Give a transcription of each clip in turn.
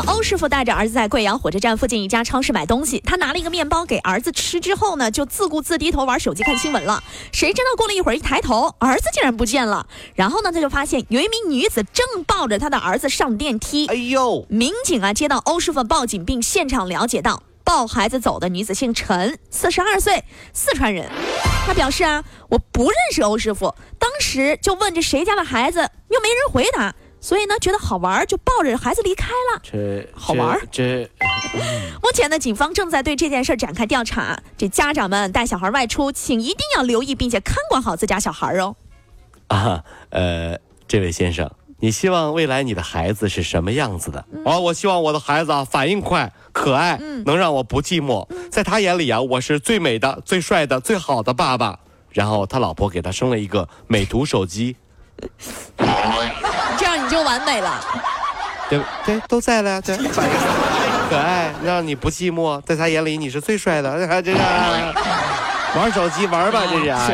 欧师傅带着儿子在贵阳火车站附近一家超市买东西。他拿了一个面包给儿子吃之后呢，就自顾自低头玩手机看新闻了。谁知道过了一会儿，一抬头，儿子竟然不见了。然后呢，他就发现有一名女子正抱着他的儿子上电梯。哎呦！民警啊接到欧师傅报警，并现场了解到，抱孩子走的女子姓陈，四十二岁，四川人。他表示啊，我不认识欧师傅，当时就问这谁家的孩子，又没人回答。所以呢，觉得好玩，就抱着孩子离开了。这好玩这 目前呢，警方正在对这件事展开调查。这家长们带小孩外出，请一定要留意并且看管好自家小孩哦。啊，呃，这位先生，你希望未来你的孩子是什么样子的？哦，我希望我的孩子啊，反应快、可爱，能让我不寂寞。在他眼里啊，我是最美的、最帅的、最好的爸爸。然后他老婆给他生了一个美图手机。就完美了，对对，都在了，对，可爱，让你不寂寞，在他眼里你是最帅的，这个。玩手机玩吧，这是啊。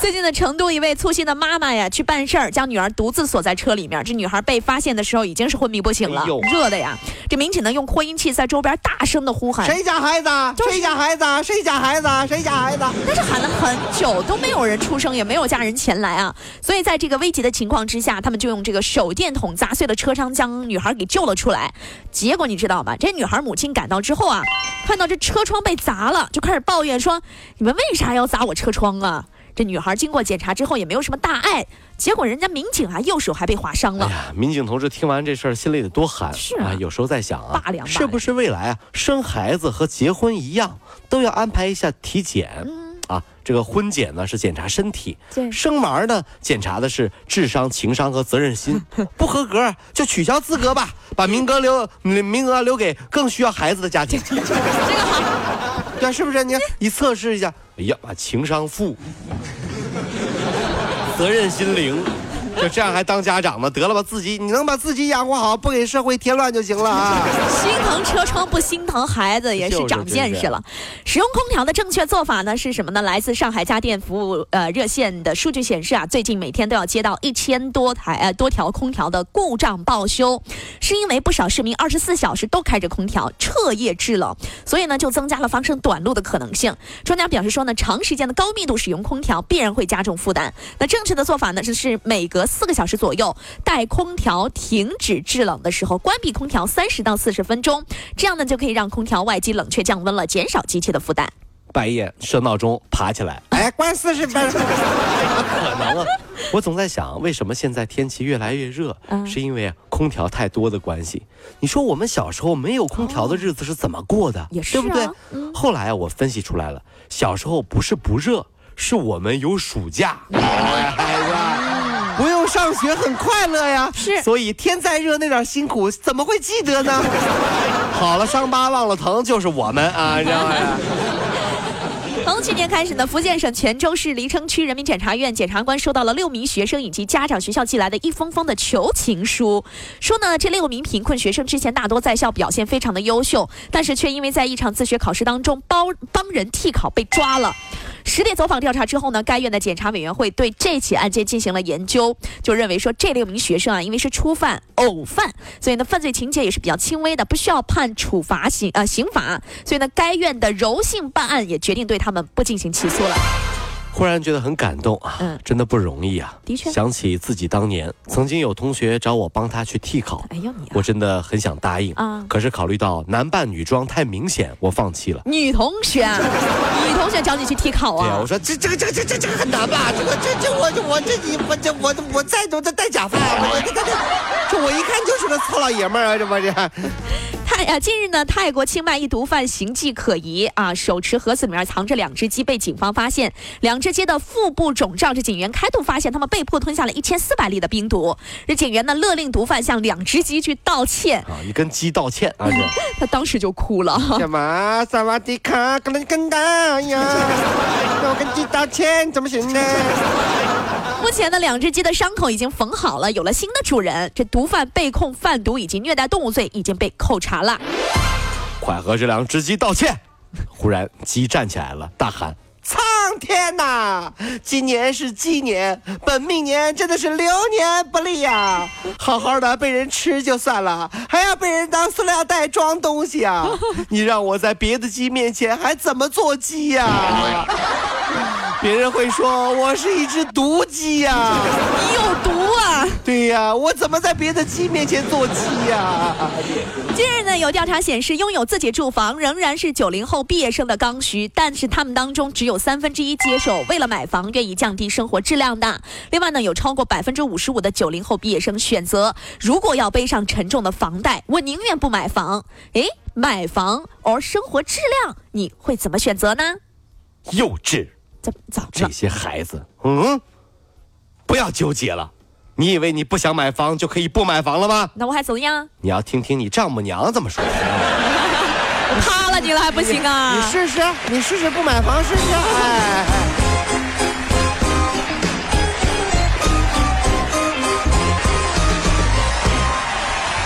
最近的成都一位粗心的妈妈呀，去办事儿，将女儿独自锁在车里面。这女孩被发现的时候已经是昏迷不醒了，热的呀。这民警呢用扩音器在周边大声的呼喊：“谁家孩子？谁家孩子？谁家孩子？谁家孩子？”但是喊了很久都没有人出声，也没有家人前来啊。所以在这个危急的情况之下，他们就用这个手电筒砸碎了车窗，将女孩给救了出来。结果你知道吗？这女孩母亲赶到之后啊，看到这车窗被砸了，就开始抱怨说：“你们为为啥要砸我车窗啊？这女孩经过检查之后也没有什么大碍，结果人家民警啊右手还被划伤了。哎呀，民警同志听完这事儿心里得多寒是啊，有时候在想啊，是不是未来啊生孩子和结婚一样都要安排一下体检？啊，这个婚检呢是检查身体，生娃呢检查的是智商、情商和责任心，不合格就取消资格吧，把名额留名额留给更需要孩子的家庭。这个好。对，是不是？你你测试一下。哎呀，情商负，责任心零。就这样还当家长呢？得了吧，自己你能把自己养活好，不给社会添乱就行了啊！心疼车窗不心疼孩子，也是长见识了。使用空调的正确做法呢是什么呢？来自上海家电服务呃热线的数据显示啊，最近每天都要接到一千多台呃多条空调的故障报修，是因为不少市民二十四小时都开着空调，彻夜制冷，所以呢就增加了发生短路的可能性。专家表示说呢，长时间的高密度使用空调必然会加重负担。那正确的做法呢就是每隔四个小时左右，待空调停止制冷的时候，关闭空调三十到四十分钟，这样呢就可以让空调外机冷却降温了，减少机器的负担。半夜设闹钟爬起来，哎，关四十分钟，怎么可能啊？我总在想，为什么现在天气越来越热？是因为空调太多的关系。你说我们小时候没有空调的日子是怎么过的？也是，对不对？后来啊，我分析出来了，小时候不是不热，是我们有暑假。不用上学很快乐呀，是，所以天再热那点辛苦怎么会记得呢？好了，伤疤忘了疼就是我们啊，知道吗？从去年开始呢，福建省泉州市黎城区人民检察院检察官收到了六名学生以及家长学校寄来的一封封的求情书，说呢，这六名贫困学生之前大多在校表现非常的优秀，但是却因为在一场自学考试当中帮帮人替考被抓了。实地走访调查之后呢，该院的检察委员会对这起案件进行了研究，就认为说这六名学生啊，因为是初犯、偶犯，所以呢犯罪情节也是比较轻微的，不需要判处罚刑啊刑罚，所以呢该院的柔性办案也决定对他们不进行起诉了。忽然觉得很感动啊，嗯，真的不容易啊。的确，想起自己当年曾经有同学找我帮他去替考，哎呦你，我真的很想答应啊。可是考虑到男扮女装太明显，我放弃了。女同学，女同学找你去替考啊？对啊，我说这这个这个这这这个很难吧？这个这这我我这你我这我我再都在戴假发，我这这这这我一看就是个糙老爷们儿啊，这不这。泰啊，近日呢，泰国清迈一毒贩形迹可疑啊，手持盒子里面藏着两只鸡，被警方发现，两只鸡的腹部肿胀，这警员开毒发现，他们被迫吞下了一千四百粒的冰毒。这警员呢，勒令毒贩向两只鸡去道歉啊，你跟鸡道歉啊，他当时就哭了。干嘛？萨瓦迪卡，跟跟干呀！我跟鸡道歉，怎么行呢？目前呢，两只鸡的伤口已经缝好了，有了新的主人。这毒贩被控贩毒以及虐待动物罪，已经被扣查了。快和这两只鸡道歉！忽然，鸡站起来了，大喊：“苍天呐！今年是鸡年，本命年真的是流年不利呀！好好的被人吃就算了，还要被人当塑料袋装东西啊！你让我在别的鸡面前还怎么做鸡呀？”别人会说我是一只毒鸡呀，你有毒啊！对呀，我怎么在别的鸡面前做鸡呀？近日呢，有调查显示，拥有自己住房仍然是九零后毕业生的刚需，但是他们当中只有三分之一接受为了买房愿意降低生活质量的。另外呢，有超过百分之五十五的九零后毕业生选择，如果要背上沉重的房贷，我宁愿不买房。诶，买房而生活质量，你会怎么选择呢？幼稚。怎怎么这些孩子，嗯，不要纠结了。你以为你不想买房就可以不买房了吗？那我还怎么样？你要听听你丈母娘怎么说。我怕了你了还不行啊？你试试，你试试不买房试试。哎。